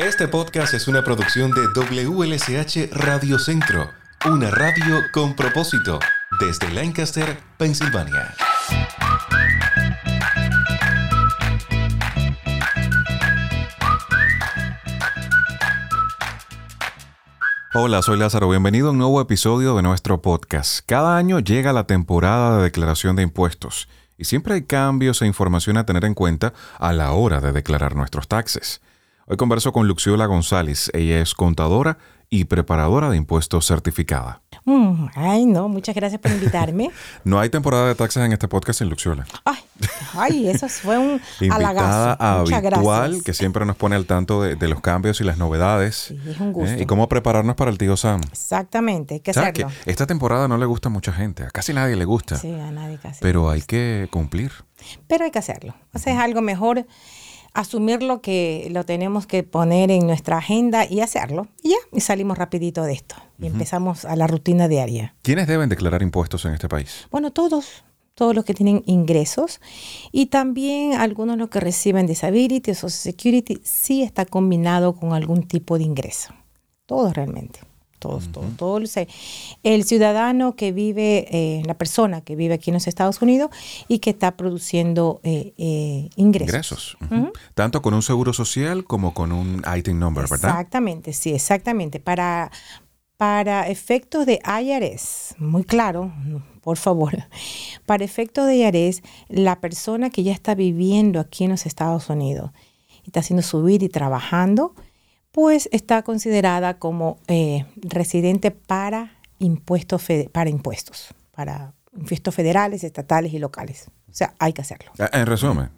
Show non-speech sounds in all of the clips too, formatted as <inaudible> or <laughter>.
Este podcast es una producción de WLSH Radio Centro, una radio con propósito, desde Lancaster, Pensilvania. Hola, soy Lázaro. Bienvenido a un nuevo episodio de nuestro podcast. Cada año llega la temporada de declaración de impuestos y siempre hay cambios e información a tener en cuenta a la hora de declarar nuestros taxes. Hoy converso con Luxiola González. Ella es contadora y preparadora de impuestos certificada. Mm, ay, no, muchas gracias por invitarme. <laughs> no hay temporada de taxes en este podcast en Luxiola. Ay, ay eso fue un <laughs> Invitada habitual que siempre nos pone al tanto de, los cambios y las novedades. Sí, es un gusto. ¿eh? Y cómo prepararnos para el tío Sam. Exactamente, hay que hacerlo. Que esta temporada no le gusta a mucha gente, a casi nadie le gusta. Sí, a nadie casi. Pero hay que cumplir. Pero hay que hacerlo. O sea, es algo mejor asumir lo que lo tenemos que poner en nuestra agenda y hacerlo. Y ya, y salimos rapidito de esto. Y empezamos a la rutina diaria. ¿Quiénes deben declarar impuestos en este país? Bueno, todos. Todos los que tienen ingresos y también algunos los que reciben disability o social security sí está combinado con algún tipo de ingreso. Todos realmente todos, todos, todos. El ciudadano que vive, eh, la persona que vive aquí en los Estados Unidos y que está produciendo eh, eh, ingresos. Ingresos. Tanto con un seguro social como con un item number, ¿verdad? Exactamente, sí, exactamente. Para, para efectos de IRS, muy claro, por favor, <laughs> para efectos de IRS, la persona que ya está viviendo aquí en los Estados Unidos y está haciendo su vida y trabajando, pues está considerada como eh, residente para impuestos, para impuestos, para impuestos federales, estatales y locales. O sea, hay que hacerlo. Eh, en resumen,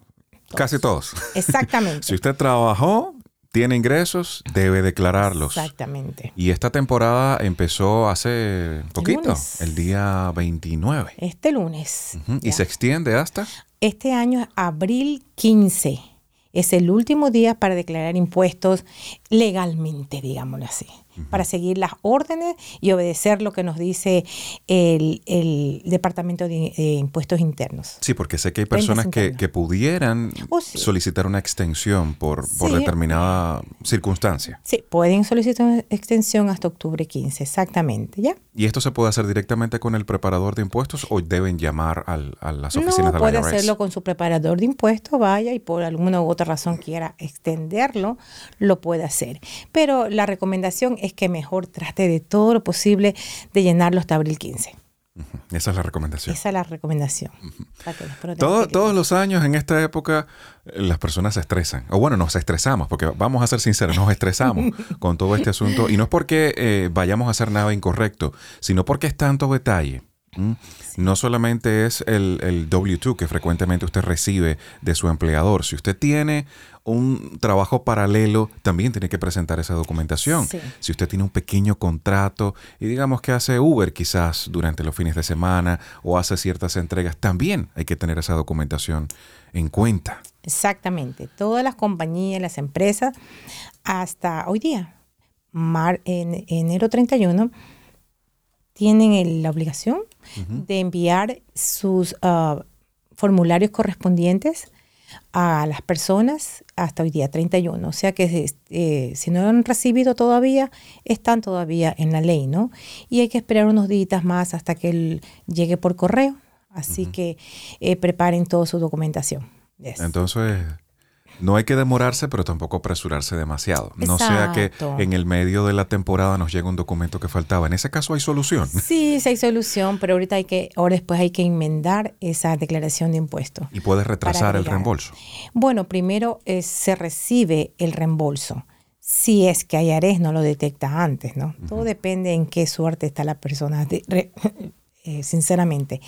casi todos. Exactamente. <laughs> si usted trabajó, tiene ingresos, debe declararlos. Exactamente. Y esta temporada empezó hace poquito, el, día 29. Este lunes. ¿Y se extiende hasta? Este año es abril 15 es el último día para declarar impuestos legalmente, digámoslo así para seguir las órdenes y obedecer lo que nos dice el, Departamento de, Impuestos Internos. Sí, porque sé que hay personas que, pudieran oh, solicitar una extensión por, determinada circunstancia. Sí, pueden solicitar una extensión hasta octubre 15, exactamente, ¿ya? ¿Y esto se puede hacer directamente con el preparador de impuestos o deben llamar a las oficinas de la puede hacerlo con su preparador de impuestos, vaya, y por alguna u otra razón quiera extenderlo, lo puede hacer. Pero la recomendación es que mejor trate de todo lo posible de llenarlo hasta abril 15. Esa es la recomendación. Esa es la recomendación. todos los años en esta época eh, las personas se estresan. O bueno, nos estresamos, porque vamos a ser sinceros, nos estresamos <laughs> con todo este asunto. Y no es porque eh, vayamos a hacer nada incorrecto, sino porque es tanto detalle. No solamente es el, el W2 que frecuentemente usted recibe de su empleador. Si usted tiene un trabajo paralelo, también tiene que presentar esa documentación. Si usted tiene un pequeño contrato y digamos que hace Uber quizás durante los fines de semana o hace ciertas entregas, también hay que tener esa documentación en cuenta. Exactamente. Todas las compañías, las empresas, hasta hoy día, mar, en enero 31, tienen la obligación de enviar sus ah, formularios correspondientes a las personas hasta hoy día 31. O sea que eh, si no lo han recibido todavía, están todavía en la ley, ¿no? Y hay que esperar unos días más hasta que él llegue por correo. Así que eh, preparen toda su documentación. Entonces, no hay que demorarse, pero tampoco apresurarse demasiado. No sea que en el medio de la temporada nos llegue un documento que faltaba. En ese caso hay solución. <laughs> Sí, sí hay solución, pero ahorita hay que, ahora después hay que enmendar esa declaración de impuestos. ¿Y puede retrasar el reembolso? Bueno, primero eh, se recibe el reembolso. Si es que IARES no lo detecta antes, ¿no? Todo depende en qué suerte está la persona, <laughs> eh, sinceramente.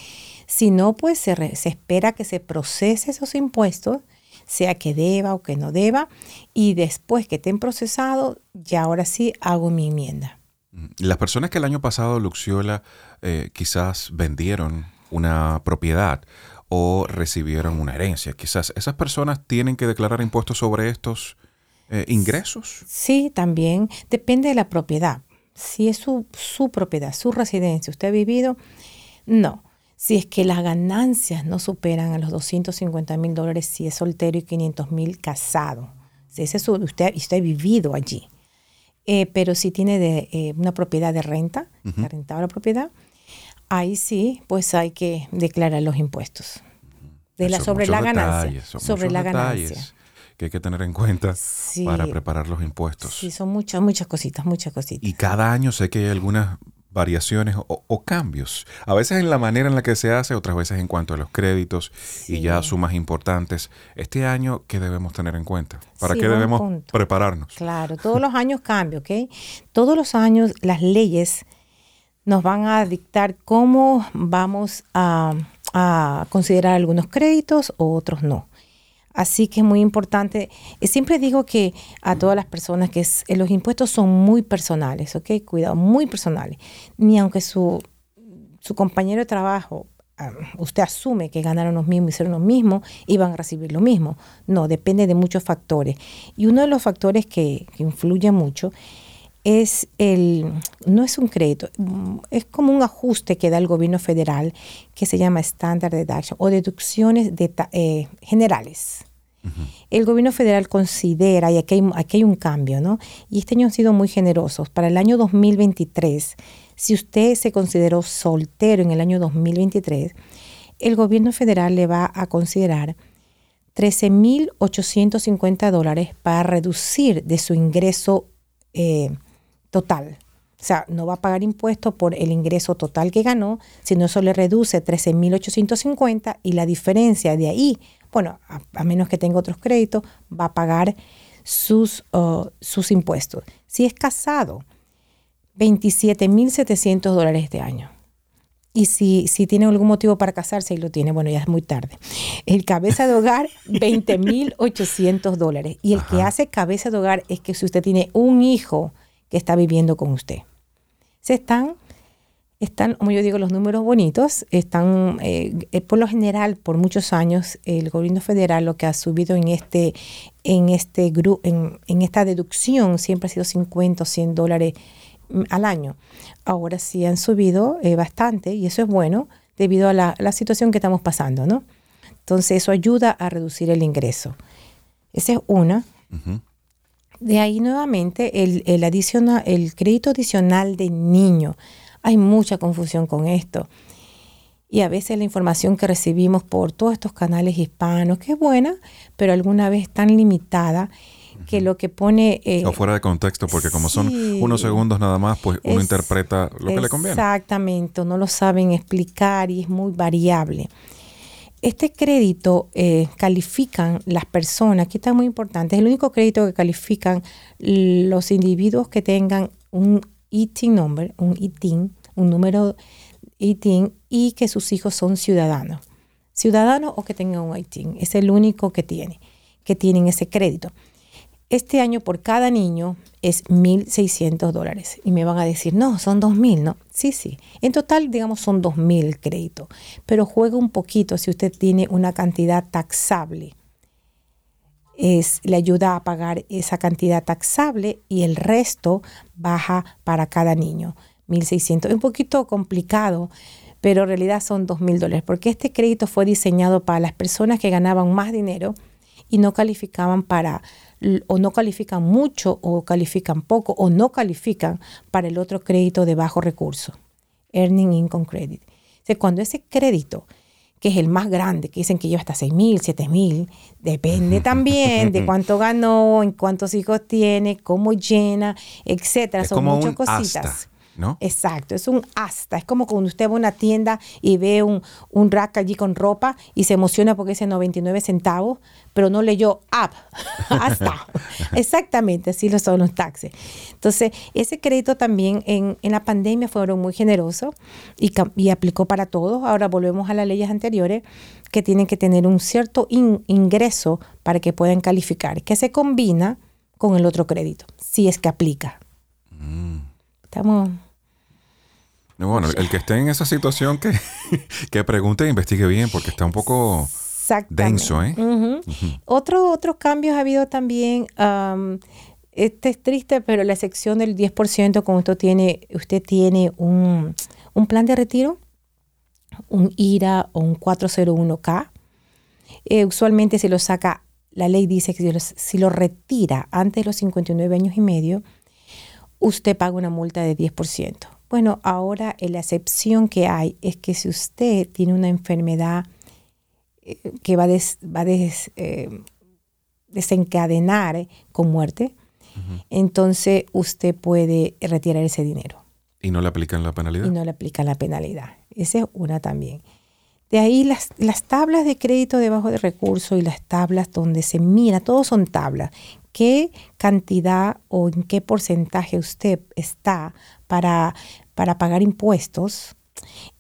Si no, pues se, se espera que se procese esos impuestos sea que deba o que no deba, y después que estén procesados, ya ahora sí hago mi enmienda. Mm, las personas que el año pasado, Luxiola, eh, quizás vendieron una propiedad o recibieron una herencia, quizás esas personas tienen que declarar impuestos sobre estos eh, ingresos. Sí, también depende de la propiedad. Si es su, su propiedad, su residencia, usted ha vivido, no si es que las ganancias no superan a los 250 mil dólares si es soltero y 500 mil casado. Ese es usted, usted ha vivido allí. Eh, pero si tiene de, eh, una propiedad de renta, uh rentado la propiedad, ahí sí, pues hay que declarar los impuestos. De la, sobre la ganancia. sobre la ganancia. Que hay que tener en cuenta para preparar los impuestos. Sí, son muchas, muchas cositas, muchas cositas. Y cada año sé que hay algunas variaciones o, cambios. A veces en la manera en la que se hace, otras veces en cuanto a los créditos y ya sumas importantes. Este año, ¿qué debemos tener en cuenta? ¿Para qué debemos prepararnos? Claro, todos los años cambia, ¿ok? Todos los años las leyes nos van a dictar cómo vamos a, a considerar algunos créditos o otros no. Así que es muy importante. Siempre digo que a todas las personas que eh, los impuestos son muy personales, ¿ok? Cuidado, muy personales. Ni aunque su, su compañero de trabajo, usted asume que ganaron los mismos, hicieron lo mismo y van a recibir lo mismo. No, depende de muchos factores. Y uno de los factores que influye mucho es el, no es un crédito, es como un ajuste que da el gobierno federal que se llama Standard Deduction o deducciones de, eh, generales. El gobierno federal considera, y aquí hay, aquí hay un cambio, ¿no? Y este año han sido muy generosos. Para el año 2023, si usted se consideró soltero en el año 2023, el gobierno federal le va a considerar 13.850 dólares para reducir de su ingreso eh, total. O sea, no va a pagar impuestos por el ingreso total que ganó, sino eso le reduce 13.850 y la diferencia de ahí, bueno, a, menos que tenga otros créditos, va a pagar sus, uh, sus impuestos. Si es casado, 27.700 dólares este año. Y si, si tiene algún motivo para casarse y lo tiene, bueno, ya es muy tarde. El cabeza de hogar, <laughs> 20.800 dólares. Y el que hace cabeza de hogar es que si usted tiene un hijo, que está viviendo con usted. Se están, están, como yo digo, los números bonitos, están, eh, por lo general, por muchos años, el gobierno federal lo que ha subido en este, en este en, en esta deducción siempre ha sido 50 o 100 dólares mm, al año. Ahora sí han subido eh, bastante y eso es bueno debido a la, situación que estamos pasando, ¿no? Entonces eso ayuda a reducir el ingreso. Esa es una. De ahí nuevamente el, el, el crédito adicional de niño. Hay mucha confusión con esto. Y a veces la información que recibimos por todos estos canales hispanos, que es buena, pero alguna vez tan limitada que lo que pone... Eh, o fuera de contexto, porque como son unos segundos nada más, pues uno interpreta lo que le conviene. Exactamente, no lo saben explicar y es muy variable. Este crédito eh, califican las personas, que está muy importante, es el único crédito que califican los individuos que tengan un ITIN number, un ITIN, un número ITIN y que sus hijos son ciudadanos. Ciudadanos o que tengan un ITIN, es el único que tiene, que tienen ese crédito. Este año por cada niño es 1.600 dólares. Y me van a decir, no, son 2.000, ¿no? Sí, sí. En total, digamos, son 2.000 créditos. Pero juega un poquito si usted tiene una cantidad taxable. Es, le ayuda a pagar esa cantidad taxable y el resto baja para cada niño. 1.600. Es un poquito complicado, pero en realidad son 2.000 dólares, porque este crédito fue diseñado para las personas que ganaban más dinero y no calificaban para o no califican mucho o califican poco o no califican para el otro crédito de bajo recurso, Earning Income Credit. O cuando ese crédito, que es el más grande, que dicen que lleva hasta 6 mil, 7 mil, depende <laughs> también de cuánto ganó, en cuántos hijos tiene, cómo llena, etcétera. Son muchas cositas. ¿No? Exacto, es un hasta. Es como cuando usted va a una tienda y ve un, un rack allí con ropa y se emociona porque dice 99 centavos, pero no leyó up, <laughs> hasta. <laughs> Exactamente, así lo son los taxes. Entonces, ese crédito también en, la pandemia fueron muy generosos y, y, aplicó para todos. Ahora volvemos a las leyes anteriores que tienen que tener un cierto ingreso para que puedan calificar, que se combina con el otro crédito, si es que aplica. Estamos bueno, el que esté en esa situación que, <laughs> que pregunte e investigue bien porque está un poco denso. ¿eh? otros cambios ha habido también. este es triste, pero la sección del 10% cuando usted tiene, usted tiene un, plan de retiro, un IRA o un 401k, eh, usualmente se lo saca la ley dice que si lo, retira antes de los 59 años y medio, usted paga una multa de 10%. Bueno, ahora la excepción que hay es que si usted tiene una enfermedad eh, que va, va a eh, desencadenar con muerte, entonces usted puede retirar ese dinero. ¿Y no le aplican la penalidad? Y no le aplican la penalidad. Esa es una también. De ahí las, las tablas de crédito debajo de recursos y las tablas donde se mira, todos son tablas. ¿Qué cantidad o en qué porcentaje usted está para, para pagar impuestos?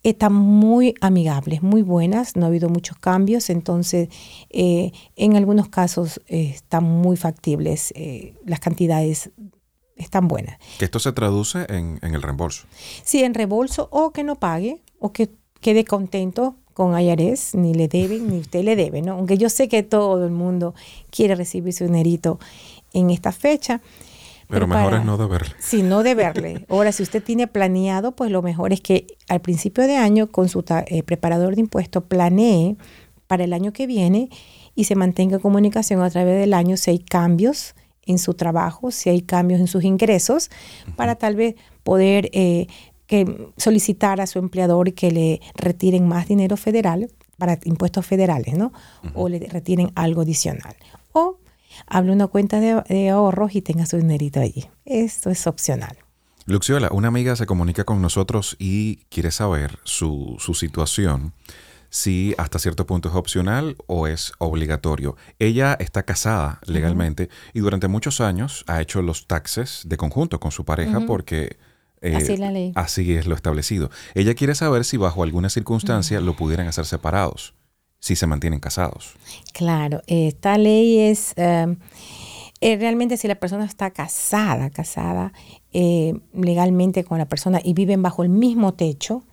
están muy amigables, muy buenas, no ha habido muchos cambios, entonces eh, en algunos casos eh, están muy factibles, eh, las cantidades están buenas. Que esto se traduce en, en, el reembolso. Sí, en reembolso o que no pague o que quede contento con IRS, ni le deben, ni usted le debe, ¿no? Aunque yo sé que todo el mundo quiere recibir su dinerito en esta fecha. Pero, mejor es no deberle. Sí, no deberle. Ahora, si usted tiene planeado, pues lo mejor es que al principio de año con su eh, preparador de impuestos planee para el año que viene y se mantenga en comunicación a través del año si hay cambios en su trabajo, si hay cambios en sus ingresos, para tal vez poder eh, que solicitar a su empleador que le retiren más dinero federal para impuestos federales, ¿no? O le retiren algo adicional. O hable una cuenta de, ahorros y tenga su dinerito allí. Esto es opcional. Luxiola, una amiga se comunica con nosotros y quiere saber su, su situación, si hasta cierto punto es opcional o es obligatorio. Ella está casada legalmente y durante muchos años ha hecho los taxes de conjunto con su pareja porque eh, así, la ley. así es lo establecido. Ella quiere saber si bajo alguna circunstancia lo pudieran hacer separados, si se mantienen casados. Claro, esta ley es... Em, eh, realmente si la persona está casada, casada eh, legalmente con la persona y viven bajo el mismo techo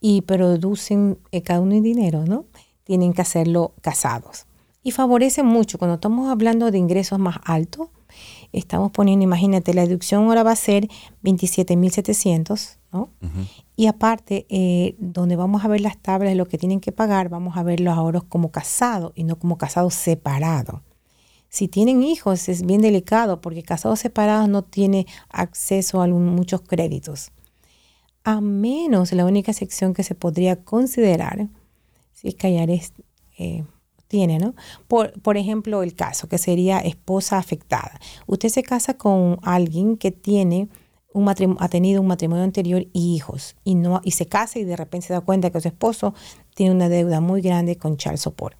y producen cada uno dinero, ¿no? Tienen que hacerlo casados. Y favorece mucho cuando estamos hablando de ingresos más altos, estamos poniendo, imagínate, la deducción ahora va a ser 27.700, ¿no? Y aparte, eh, donde vamos a ver las tablas de lo que tienen que pagar, vamos a ver los ahorros como casados y no como casados separados. Si tienen hijos es bien delicado porque casados separados no tiene acceso a muchos créditos. A menos la única sección que se podría considerar, si es que eh, tiene, ¿no? Por, por ejemplo, el caso que sería esposa afectada. Usted se casa con alguien que tiene un ha tenido un matrimonio anterior y hijos y no y se casa y de repente se da cuenta que su esposo tiene una deuda muy grande con child support.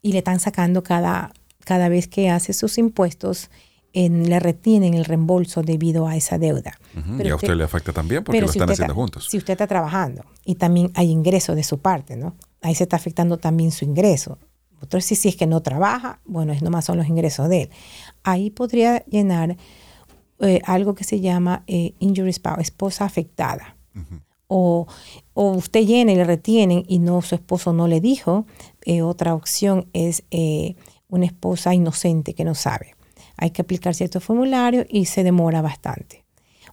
Y le están sacando cada, cada vez que hace sus impuestos en, le retienen el reembolso debido a esa deuda. y a usted, le afecta también porque lo están haciendo juntos. Si usted está trabajando y también hay ingresos de su parte, ¿no? Ahí se está afectando también su ingreso. Otro si, si es que no trabaja, bueno, es nomás son los ingresos de él. Ahí podría llenar eh, algo que se llama eh, injury spouse, esposa afectada. o, o, usted llena y le retienen y no su esposo no le dijo. Eh, otra opción es una esposa inocente que no sabe hay que aplicar ciertos formularios y se demora bastante.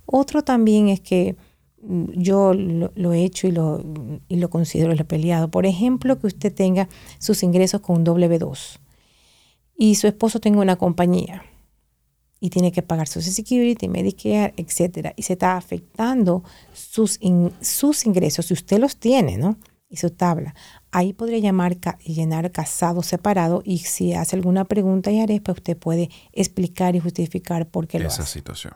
Otro también es que mm, yo lo, he hecho y lo, y lo considero lo peleado. Por ejemplo, que usted tenga sus ingresos con un W2 y su esposo tenga una compañía y tiene que pagar Social Security, Medicare, etcétera, y se está afectando sus, sus ingresos, si usted los tiene, ¿no? Y su tabla ahí podría llamar y llenar casado separado y si hace alguna pregunta y haré, pues usted puede explicar y justificar por qué Esa lo hace. situación.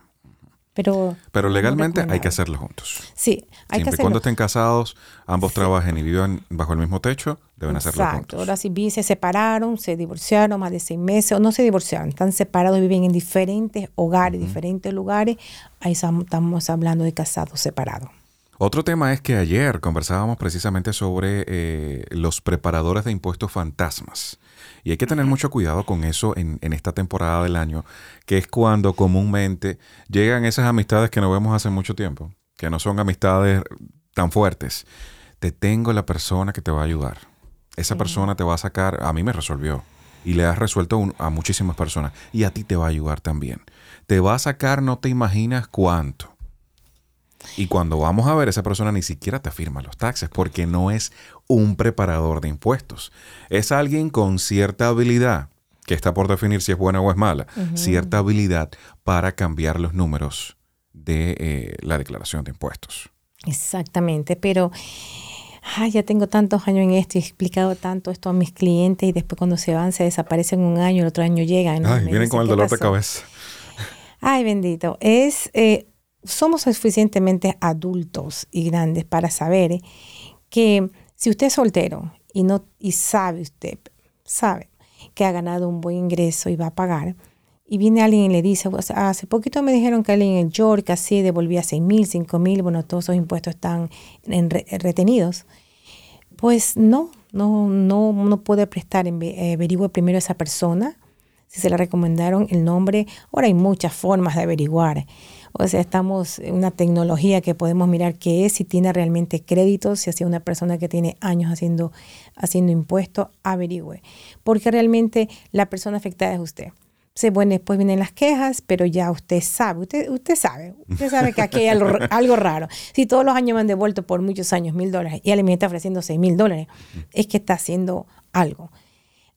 Pero, Pero legalmente hay que hacerlo juntos. Sí, hay que hacerlo. cuando estén casados, ambos trabajen y vivan bajo el mismo techo, deben hacerlo juntos. Exacto. Ahora si se separaron, se divorciaron más de seis meses, o no se divorciaron, están separados, viven en diferentes hogares, diferentes lugares, ahí estamos hablando de casados separados. Otro tema es que ayer conversábamos precisamente sobre eh, los preparadores de impuestos fantasmas. Y hay que tener mucho cuidado con eso en, esta temporada del año, que es cuando comúnmente llegan esas amistades que no vemos hace mucho tiempo, que no son amistades tan fuertes. Te tengo la persona que te va a ayudar. Esa persona te va a sacar, a mí me resolvió y le has resuelto a muchísimas personas y a ti te va a ayudar también. Te va a sacar, no te imaginas cuánto Y cuando vamos a ver, esa persona ni siquiera te firma los taxes porque no es un preparador de impuestos. Es alguien con cierta habilidad, que está por definir si es buena o es mala, cierta habilidad para cambiar los números de eh, la declaración de impuestos. Exactamente, pero ya tengo tantos años en esto y he explicado tanto esto a mis clientes y después cuando se van se desaparecen un año, el otro año llegan. Ay, vienen con el dolor de cabeza. Ay, bendito. Es, eh, somos suficientemente adultos y grandes para saber que si usted es soltero y, no, y sabe usted, sabe que ha ganado un buen ingreso y va a pagar, y viene alguien y le dice, hace poquito me dijeron que alguien en York así devolvía 6 mil, 5 mil, bueno, todos esos impuestos están retenidos. Pues no, no, no, no puede prestar, eh, averigüe primero a esa persona, si se le recomendaron el nombre. Ahora hay muchas formas de averiguar. O sea, estamos en una tecnología que podemos mirar qué es, si tiene realmente créditos, si es una persona que tiene años haciendo, haciendo impuestos, averigüe. Porque realmente la persona afectada es usted bueno, después vienen las quejas, pero ya usted sabe, usted, usted sabe, usted sabe que aquí hay <laughs> algo, raro. Si todos los años me han devuelto por muchos años mil dólares y alguien me está ofreciendo seis mil dólares, es que está haciendo algo,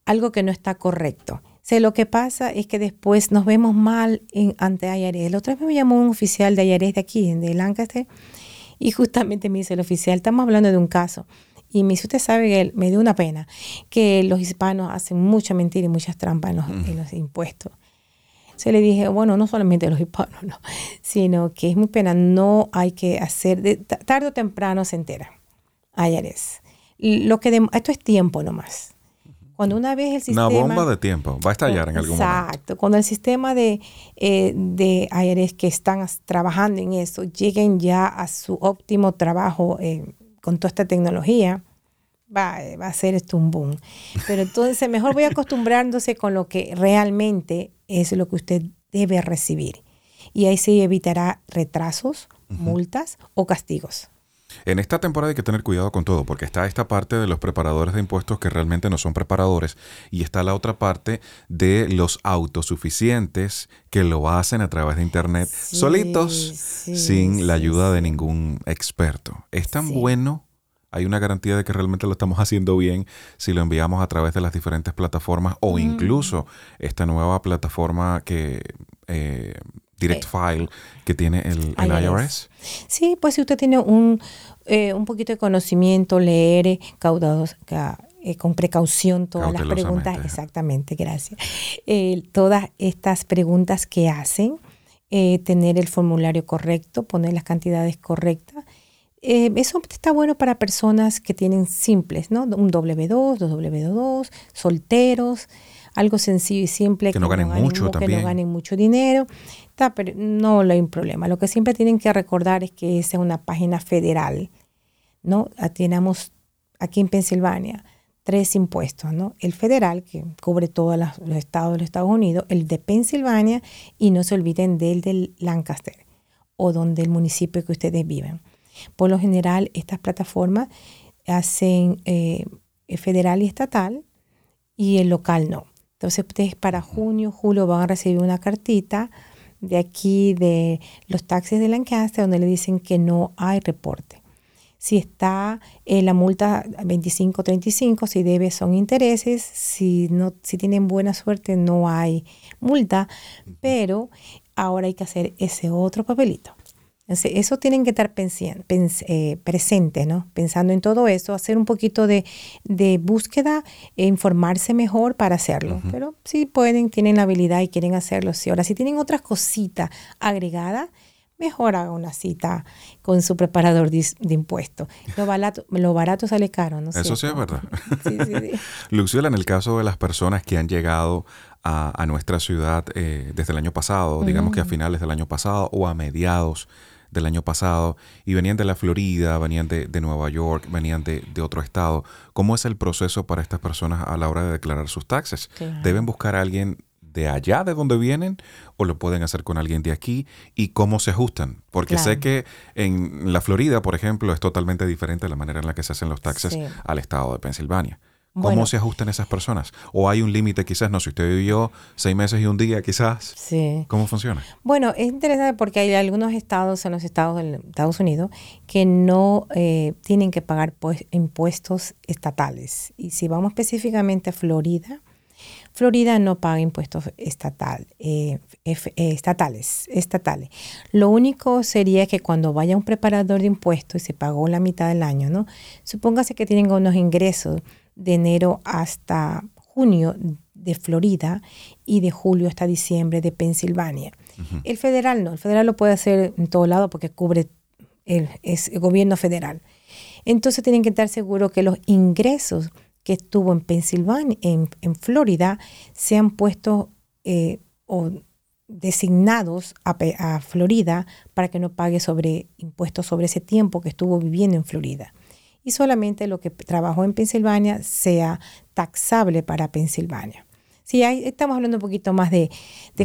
algo que no está correcto. O lo que pasa es que después nos vemos mal en, ante IRS. La otra vez me llamó un oficial de IRS de aquí, de Lancaster, y justamente me dice el oficial, estamos hablando de un caso y me usted sabe que me dio una pena que los hispanos hacen mucha mentira y muchas trampas en los, en los impuestos. Se le dije, bueno, no solamente los hispanos, no, <laughs> sino que es muy pena, no hay que hacer, de, tarde o temprano se entera. Ayares. Lo que esto es tiempo nomás. Cuando una vez el sistema... Una bomba de tiempo, va a estallar en algún momento. Exacto. Cuando el sistema de, eh, de que están trabajando en eso lleguen ya a su óptimo trabajo eh, con toda esta tecnología, va, va a ser esto un boom. Pero entonces mejor voy acostumbrándose con lo que realmente es lo que usted debe recibir. Y ahí se evitará retrasos, multas o castigos. En esta temporada hay que tener cuidado con todo, porque está esta parte de los preparadores de impuestos que realmente no son preparadores y está la otra parte de los autosuficientes que lo hacen a través de Internet solitos, sin la ayuda de ningún experto. Es tan bueno hay una garantía de que realmente lo estamos <laughs> haciendo bien si lo enviamos a través de las diferentes plataformas o mm. incluso esta nueva plataforma que eh, Direct eh, File que tiene el, IRS. Sí, pues si usted tiene un, eh, un poquito de conocimiento, leer caudados, con precaución todas las preguntas, exactamente, gracias. todas estas preguntas que hacen, tener el formulario correcto, poner las cantidades correctas eh, eso está bueno para personas que tienen simples, ¿no? Un W2, dos W2, solteros, algo sencillo y simple. Que, no ganen mucho Que no ganen mucho dinero. Pero no hay un problema. Lo que siempre tienen que recordar es que esa es una página federal, ¿no? Tenemos aquí en Pensilvania tres impuestos, ¿no? El federal, que cubre todos los estados de los Estados Unidos, el de Pensilvania y no se olviden del de Lancaster o donde el municipio que ustedes viven. Por lo general, estas plataformas hacen eh, federal y estatal y el local no. Entonces, ustedes para junio, julio van a recibir una cartita de aquí de los taxis de Lancaster donde le dicen que no hay reporte. Si está en la multa 25-35, si debe son intereses, si, no, si tienen buena suerte no hay multa, pero ahora hay que hacer ese otro papelito eso tienen que estar eh, presentes, ¿no? Pensando en todo eso, hacer un poquito de, búsqueda e informarse mejor para hacerlo. Pero si pueden, tienen la habilidad y quieren hacerlo. Si ahora, si tienen otras cositas agregadas, mejor haga una cita con su preparador de, impuestos. Lo barato, lo barato sale caro, ¿no? Eso sí es verdad. <laughs> Sí, <laughs> en el caso de las personas que han llegado a, nuestra ciudad eh, desde el año pasado, digamos que a finales del año pasado o a mediados del año pasado y venían de la Florida, venían de, Nueva York, venían de, otro estado. ¿Cómo es el proceso para estas personas a la hora de declarar sus taxes? ¿Deben buscar a alguien de allá de donde vienen o lo pueden hacer con alguien de aquí y cómo se ajustan. Porque sé que en la Florida, por ejemplo, es totalmente diferente la manera en la que se hacen los taxes al estado de Pensilvania. ¿Cómo se ajustan esas personas? ¿O hay un límite quizás? No, si usted vivió seis meses y un día quizás. Sí. ¿Cómo funciona? Bueno, es interesante porque hay algunos estados en los estados de Estados Unidos que no eh, tienen que pagar pues, impuestos estatales. Y si vamos específicamente a Florida, Florida no paga impuestos estatal, eh, eh, estatales, estatales. Lo único sería que cuando vaya un preparador de impuestos y se pagó la mitad del año, ¿no? Supóngase que tienen unos ingresos de enero hasta junio de Florida y de julio hasta diciembre de Pensilvania. El federal no, el federal lo puede hacer en todo lado porque cubre el, es el gobierno federal. Entonces tienen que estar seguros que los ingresos que estuvo en Pensilvania, en, Florida, sean puestos eh, o designados a, a, Florida para que no pague sobre impuestos sobre ese tiempo que estuvo viviendo en Florida. Y solamente lo que trabajó en Pensilvania sea taxable para Pensilvania. Sí, ahí estamos hablando un poquito más de,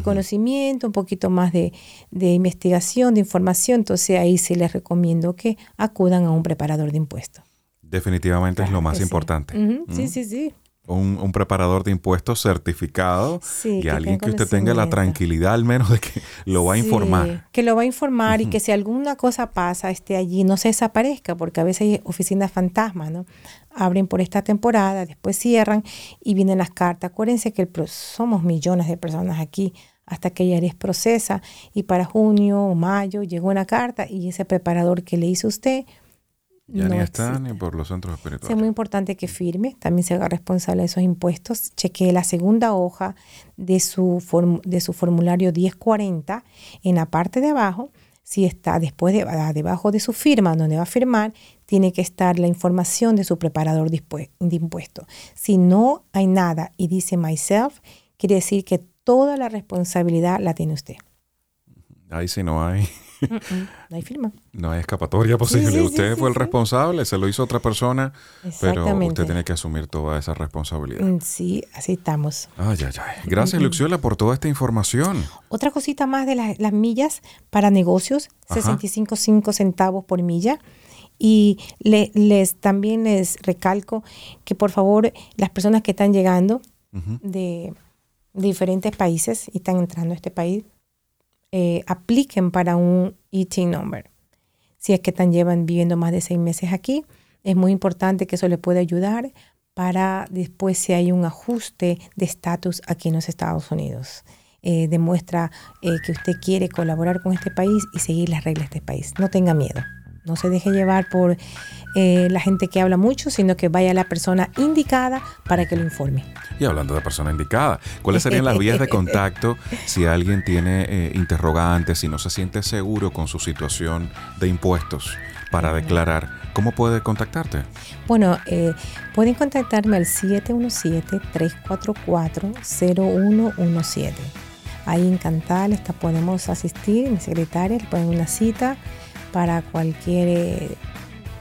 conocimiento, un poquito más de, de, investigación, de información, entonces ahí sí les recomiendo que acudan a un preparador de impuestos. Definitivamente es lo más importante. Sí, sí, sí. Un, preparador de impuestos certificado y alguien que usted tenga la tranquilidad al menos de que lo va a informar. Que lo va a informar y que si alguna cosa pasa esté allí, no se desaparezca, porque a veces hay oficinas fantasmas, ¿no? Abren por esta temporada, después cierran y vienen las cartas. Acuérdense que somos millones de personas aquí hasta que es procesa y para junio o mayo llegó una carta y ese preparador que le hizo usted ya ni está ni por los centros espirituales. Es muy importante que firme, también se haga responsable de esos impuestos. Chequee la segunda hoja de su, de su formulario 1040 en la parte de abajo. Si está después de, ah, debajo de su firma, donde va a firmar, tiene que estar la información de su preparador de impuestos. Si no hay nada y dice myself, quiere decir que toda la responsabilidad la tiene usted. Ahí sí no hay. No hay firma. No hay escapatoria posible. usted fue el responsable, se lo hizo otra persona, pero usted tiene que asumir toda esa responsabilidad. Mm, sí, así estamos. Ay, ay, ay. Gracias, Luxiola, por toda esta información. Otra cosita más de las millas para negocios, 65 centavos por milla. Y les también les recalco que por favor las personas que están llegando de diferentes países y están entrando a este país, eh, apliquen para un ET number. Si es que están llevan viviendo más de seis meses aquí, es muy importante que eso le pueda ayudar para después si hay un ajuste de estatus aquí en los Estados Unidos. Eh, demuestra eh, que usted quiere colaborar con este país y seguir las reglas de este país. No tenga miedo. No se deje llevar por eh, la gente que habla mucho, sino que vaya a la persona indicada para que lo informe. Y hablando de persona indicada, ¿cuáles serían las vías de <laughs> contacto si alguien tiene eh, interrogantes, si no se siente seguro con su situación de impuestos para declarar? ¿Cómo puede contactarte? Bueno, eh, pueden contactarme al 717-344-0117. Ahí encantada les podemos asistir, mi secretaria, le ponen una cita para cualquier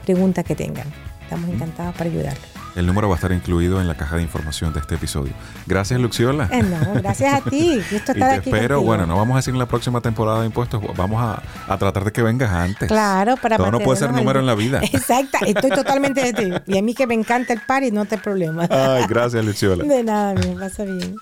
pregunta que tengan. Estamos encantados para ayudarlos. El número va a estar incluido en la caja de información de este episodio. Gracias, Luxiola. Eh, no, gracias a ti. <laughs> Gusto estar y te espero, bueno, no vamos a decir en la próxima temporada de impuestos, vamos a, tratar de que vengas antes. Claro, para Todo no puede ser número en la vida. <laughs> Exacto, estoy totalmente de ti. Y a mí que me encanta el par y no te problema. Ay, gracias, Luxiola. De nada, me pasa bien.